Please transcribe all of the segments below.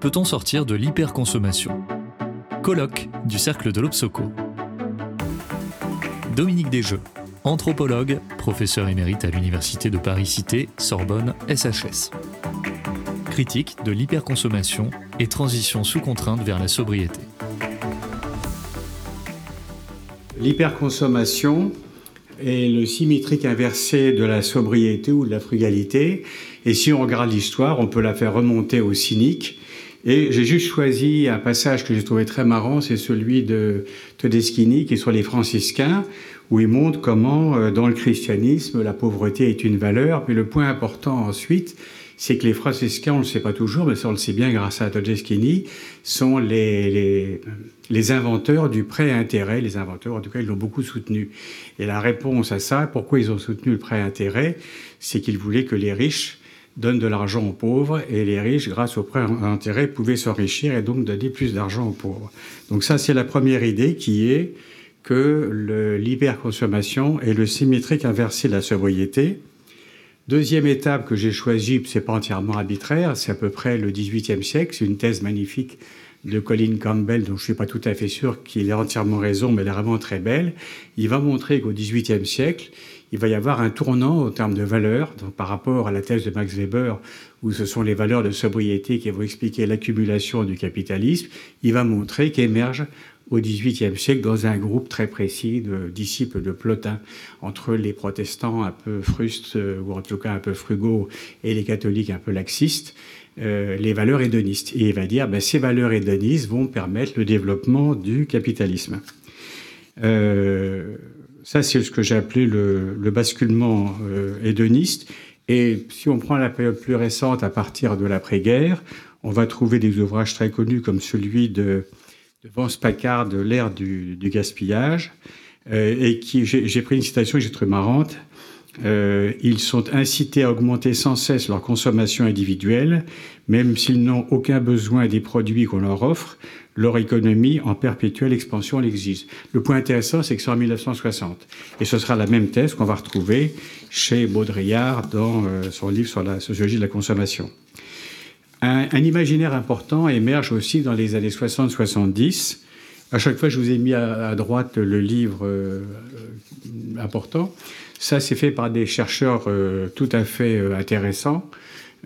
peut-on sortir de l'hyperconsommation? Colloque du Cercle de l'Obsoco. Dominique Desjeux, anthropologue, professeur émérite à l'Université de Paris-Cité, Sorbonne, SHS. Critique de l'hyperconsommation et transition sous contrainte vers la sobriété. L'hyperconsommation est le symétrique inversé de la sobriété ou de la frugalité. Et si on regarde l'histoire, on peut la faire remonter au cynique. Et j'ai juste choisi un passage que j'ai trouvé très marrant, c'est celui de Todeschini qui est sur les franciscains, où il montre comment euh, dans le christianisme la pauvreté est une valeur. Mais le point important ensuite, c'est que les franciscains, on ne le sait pas toujours, mais ça on le sait bien grâce à Todeschini, sont les, les, les, inventeurs du prêt-intérêt, les inventeurs en tout cas ils l'ont beaucoup soutenu. Et la réponse à ça, pourquoi ils ont soutenu le prêt-intérêt, c'est qu'ils voulaient que les riches donnent de l'argent aux pauvres et les riches, grâce au prêt-intérêt, pouvaient s'enrichir et donc donner plus d'argent aux pauvres. Donc ça c'est la première idée qui est que l'hyperconsommation est le symétrique inversé de la sobriété. Deuxième étape que j'ai choisie, c'est pas entièrement arbitraire, c'est à peu près le XVIIIe siècle, c'est une thèse magnifique de Colin Campbell, dont je suis pas tout à fait sûr qu'il ait entièrement raison, mais elle est vraiment très belle. Il va montrer qu'au XVIIIe siècle, il va y avoir un tournant au terme de valeurs, donc par rapport à la thèse de Max Weber, où ce sont les valeurs de sobriété qui vont expliquer l'accumulation du capitalisme. Il va montrer qu'émerge au XVIIIe siècle dans un groupe très précis de disciples de Plotin, entre les protestants un peu frustes, euh, ou en tout cas un peu frugaux, et les catholiques un peu laxistes, euh, les valeurs hédonistes. Et il va dire, ben, ces valeurs hédonistes vont permettre le développement du capitalisme. Euh, ça, c'est ce que j'ai appelé le, le basculement euh, hédoniste. Et si on prend la période plus récente, à partir de l'après-guerre, on va trouver des ouvrages très connus comme celui de de Vance Packard l'ère du, du, gaspillage, euh, et qui j'ai pris une citation que j'ai trouvée marrante. Euh, ils sont incités à augmenter sans cesse leur consommation individuelle, même s'ils n'ont aucun besoin des produits qu'on leur offre, leur économie en perpétuelle expansion l'exige. Le point intéressant, c'est que c'est en 1960. Et ce sera la même thèse qu'on va retrouver chez Baudrillard dans euh, son livre sur la sociologie de la consommation. Un, imaginaire important émerge aussi dans les années 60-70. À chaque fois, je vous ai mis à, à droite le livre euh, important. Ça, c'est fait par des chercheurs euh, tout à fait euh, intéressants,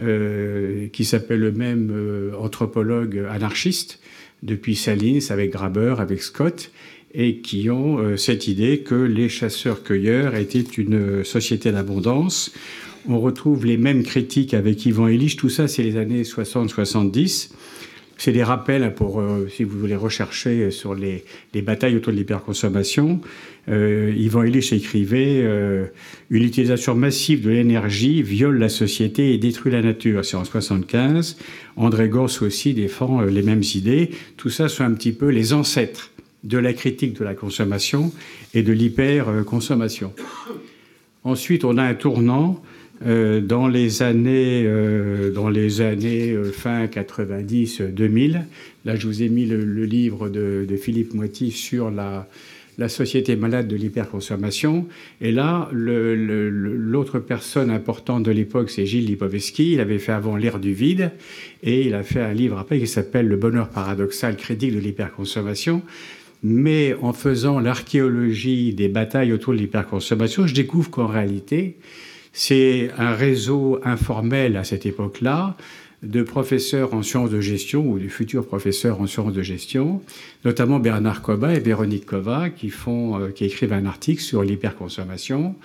euh, qui s'appellent eux-mêmes euh, anthropologues anarchistes, depuis Salins, avec Graber, avec Scott, et qui ont euh, cette idée que les chasseurs-cueilleurs étaient une société d'abondance on retrouve les mêmes critiques avec Yvan Illich. Tout ça, c'est les années 60-70. C'est des rappels pour, euh, si vous voulez rechercher sur les, les batailles autour de l'hyperconsommation. Euh, Yvan Illich écrivait euh, Une utilisation massive de l'énergie viole la société et détruit la nature. C'est en 75. André Gors aussi défend euh, les mêmes idées. Tout ça sont un petit peu les ancêtres de la critique de la consommation et de l'hyperconsommation. Ensuite, on a un tournant euh, dans les années, euh, euh, fin 90-2000. Là, je vous ai mis le, livre de, Philippe Moiti sur la, la société malade de l'hyperconsommation. Et là, l'autre personne importante de l'époque, c'est Gilles Lipovetsky. Il avait fait avant l'ère du vide et il a fait un livre après qui s'appelle Le bonheur paradoxal critique de l'hyperconsommation. Mais en faisant l'archéologie des batailles autour de l'hyperconsommation, je découvre qu'en réalité, c'est un réseau informel à cette époque-là de professeurs en sciences de gestion ou de futurs professeurs en sciences de gestion, notamment Bernard Koba et Véronique Kova, qui, font, euh, qui écrivent un article sur l'hyperconsommation.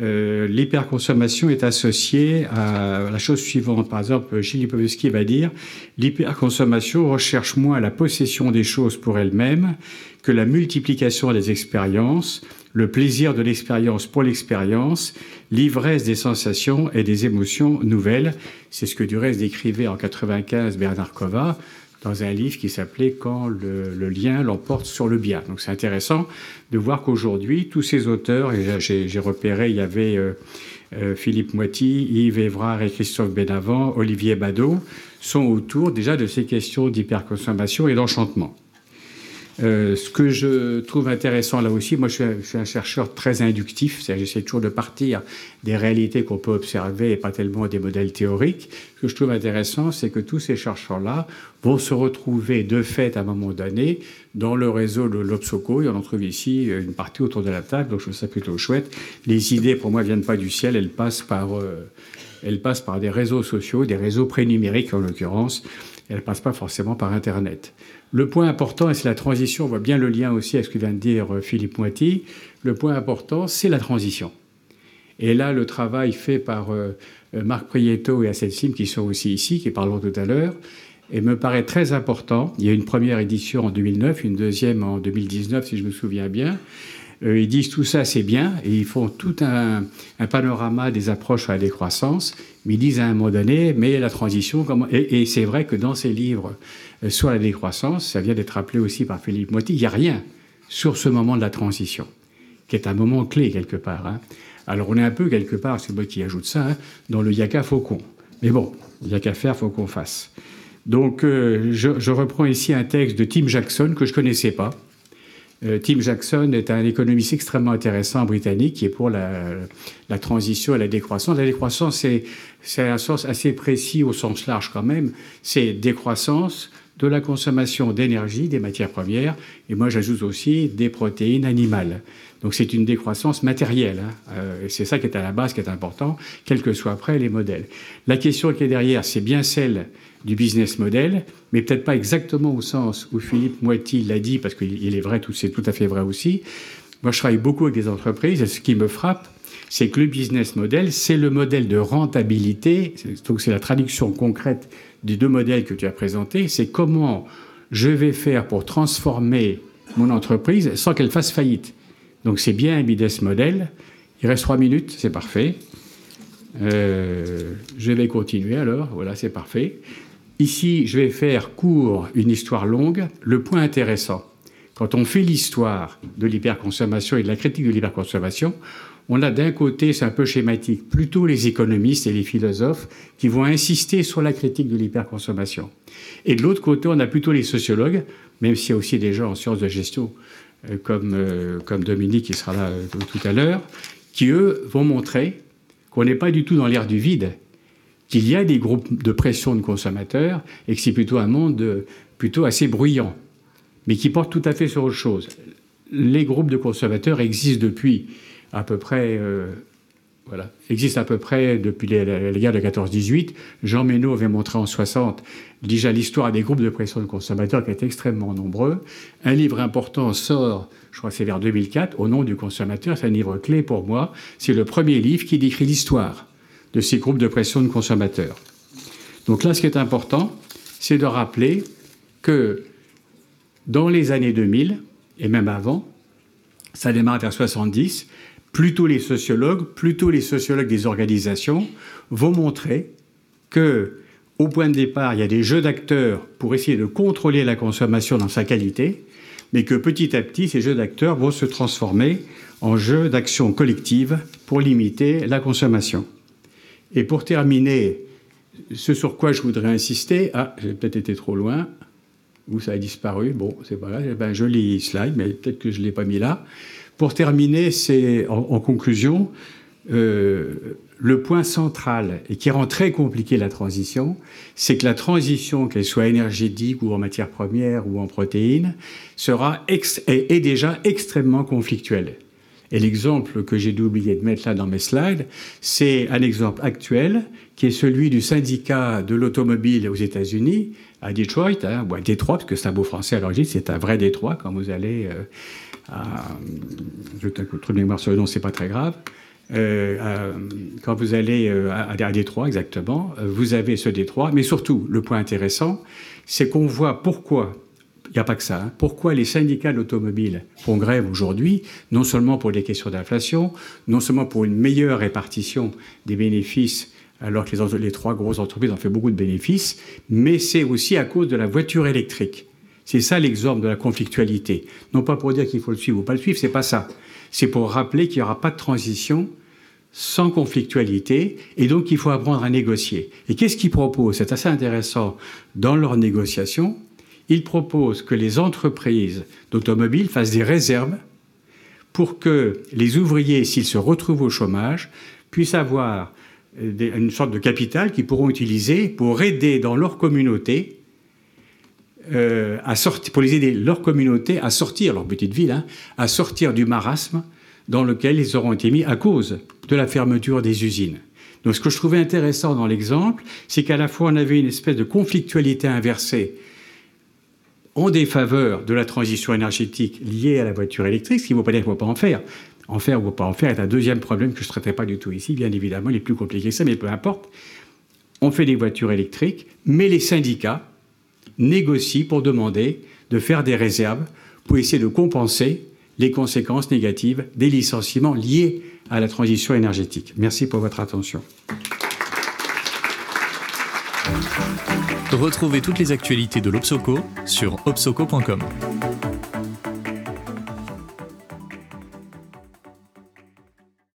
Euh, l'hyperconsommation est associée à la chose suivante. Par exemple, Gilles va dire l'hyperconsommation recherche moins la possession des choses pour elle-même que la multiplication des expériences, le plaisir de l'expérience pour l'expérience, l'ivresse des sensations et des émotions nouvelles. C'est ce que du reste décrivait en 95 Bernard Kova dans un livre qui s'appelait Quand le, lien l'emporte sur le bien. Donc c'est intéressant de voir qu'aujourd'hui, tous ces auteurs, et j'ai repéré, il y avait euh, euh, Philippe Moiti, Yves Évrard et Christophe Benavent, Olivier Badeau, sont autour déjà de ces questions d'hyperconsommation et d'enchantement. Euh, ce que je trouve intéressant là aussi, moi je suis un, chercheur très inductif, c'est-à-dire j'essaie toujours de partir des réalités qu'on peut observer et pas tellement des modèles théoriques. Ce que je trouve intéressant, c'est que tous ces chercheurs-là vont se retrouver de fait à un moment donné dans le réseau de l'Obsoco. Et on en trouve ici une partie autour de la table, donc je trouve ça plutôt chouette. Les idées, pour moi, viennent pas du ciel, elles passent par, euh, elles passent par des réseaux sociaux, des réseaux prénumériques en l'occurrence. Elles passent pas forcément par Internet. Le point important, et c'est la transition, on voit bien le lien aussi avec ce que vient de dire euh, Philippe Moiti, le point important, c'est la transition. Et là, le travail fait par euh, euh, Marc Prieto et Sim, qui sont aussi ici, qui parleront tout à l'heure, et me paraît très important. Il y a une première édition en 2009, une deuxième en 2019, si je me souviens bien. ils disent tout ça, c'est bien, et ils font tout un, panorama des approches à la décroissance, ils disent à un moment donné, mais la transition, et, c'est vrai que dans ces livres euh, sur la décroissance, ça vient d'être rappelé aussi par Philippe Motti, il n'y a rien sur ce moment de la transition, qui est un moment clé quelque part. Hein. Alors on est un peu quelque part, c'est moi qui ajoute ça, hein, dans le yaka faucon. Mais bon, il n'y a qu'à faire, faut qu'on fasse. Donc euh, je, reprends ici un texte de Tim Jackson que je ne connaissais pas. Euh, Tim Jackson est un économiste extrêmement intéressant britannique qui est pour la, transition et la décroissance. La décroissance, c'est un sens assez précis au sens large quand même. C'est décroissance, de la consommation d'énergie, des matières premières, et moi j'ajoute aussi des protéines animales. Donc c'est une décroissance matérielle, hein. euh, c'est ça qui est à la base, qui est important, quels que soient après les modèles. La question qui est derrière, c'est bien celle du business model, mais peut-être pas exactement au sens où Philippe Moiti l'a dit, parce qu'il est vrai, c'est tout à fait vrai aussi. Moi je travaille beaucoup avec des entreprises, et ce qui me frappe, c'est que le business model, c'est le modèle de rentabilité, donc c'est la traduction concrète des deux modèles que tu as présentés, c'est comment je vais faire pour transformer mon entreprise sans qu'elle fasse faillite. Donc c'est bien un business model. Il reste trois minutes, c'est parfait. Euh, je vais continuer alors, voilà, c'est parfait. Ici, je vais faire court une histoire longue. Le point intéressant, quand on fait l'histoire de l'hyperconsommation et de la critique de l'hyperconsommation, on a d'un côté, c'est un peu schématique, plutôt les économistes et les philosophes qui vont insister sur la critique de l'hyperconsommation. Et de l'autre côté, on a plutôt les sociologues, même s'il y a aussi des gens en sciences de gestion euh, comme, euh, comme Dominique qui sera là euh, tout à l'heure, qui eux vont montrer qu'on n'est pas du tout dans l'air du vide, qu'il y a des groupes de pression de consommateurs et que c'est plutôt un monde plutôt assez bruyant, mais qui porte tout à fait sur autre chose. Les groupes de consommateurs existent depuis à peu près, euh, voilà, existe à peu près depuis les, guerres de 14-18. Jean Ménaud avait montré en 60 déjà l'histoire des groupes de pression de consommateurs qui étaient extrêmement nombreux. Un livre important sort, je crois que c'est vers 2004, au nom du consommateur. C'est un livre clé pour moi. C'est le premier livre qui décrit l'histoire de ces groupes de pression de consommateurs. Donc là, ce qui est important, c'est de rappeler que dans les années 2000, et même avant, ça démarre vers 70, plutôt les sociologues, plutôt les sociologues des organisations, vont montrer que, au point de départ, il y a des jeux d'acteurs pour essayer de contrôler la consommation dans sa qualité, mais que petit à petit, ces jeux d'acteurs vont se transformer en jeux d'action collective pour limiter la consommation. Et pour terminer, ce sur quoi je voudrais insister, ah, j'ai peut-être été trop loin, ou ça a disparu, bon, c'est pas grave, un joli slide, mais peut-être que je ne l'ai pas mis là. Pour terminer, c'est en, conclusion, euh, le point central et qui rend très compliqué la transition, c'est que la transition, qu'elle soit énergétique ou en matière première ou en protéines, sera est, déjà extrêmement conflictuelle. Et l'exemple que j'ai oublié de mettre là dans mes slides, c'est un exemple actuel qui est celui du syndicat de l'automobile aux États-Unis, à Detroit, hein, ou à Détroit, parce que c'est un beau français à l'origine, c'est un vrai Détroit quand vous allez euh, je trop de mémoire sur le nom, c'est pas très grave. Euh, quand vous allez euh, à, à, Détroit, exactement, euh, vous avez ce Détroit. Mais surtout, le point intéressant, c'est qu'on voit pourquoi, il n'y a pas que ça, hein, pourquoi les syndicats d'automobiles font grève aujourd'hui, non seulement pour des questions d'inflation, non seulement pour une meilleure répartition des bénéfices, alors que les, trois grosses entreprises ont fait beaucoup de bénéfices, mais c'est aussi à cause de la voiture électrique. C'est ça l'exemple de la conflictualité. Non pas pour dire qu'il faut le suivre ou pas le suivre, c'est pas ça. C'est pour rappeler qu'il n'y aura pas de transition sans conflictualité et donc il faut apprendre à négocier. Et qu'est-ce qu'ils proposent? C'est assez intéressant. Dans leur négociation, il propose que les entreprises d'automobiles fassent des réserves pour que les ouvriers, s'ils se retrouvent au chômage, puissent avoir euh, une sorte de capital qu'ils pourront utiliser pour aider dans leur communauté euh, à sortir, pour les aider leur communauté à sortir, leur petite ville, hein, à sortir du marasme dans lequel ils auront été mis à cause de la fermeture des usines. Donc ce que je trouvais intéressant dans l'exemple, c'est qu'à la fois on avait une espèce de conflictualité inversée en défaveur de la transition énergétique liée à la voiture électrique, ce qui ne veut pas dire qu'il ne faut pas en faire. En faire ou pas en faire est un deuxième problème que je ne traiterai pas du tout ici, bien évidemment, il est plus compliqué que ça, mais peu importe. On fait des voitures électriques, mais les syndicats, négocie pour demander de faire des réserves pour essayer de compenser les conséquences négatives des licenciements liés à la transition énergétique. Merci pour votre attention. Retrouvez toutes les actualités de l'Obsoco sur obsoco.com.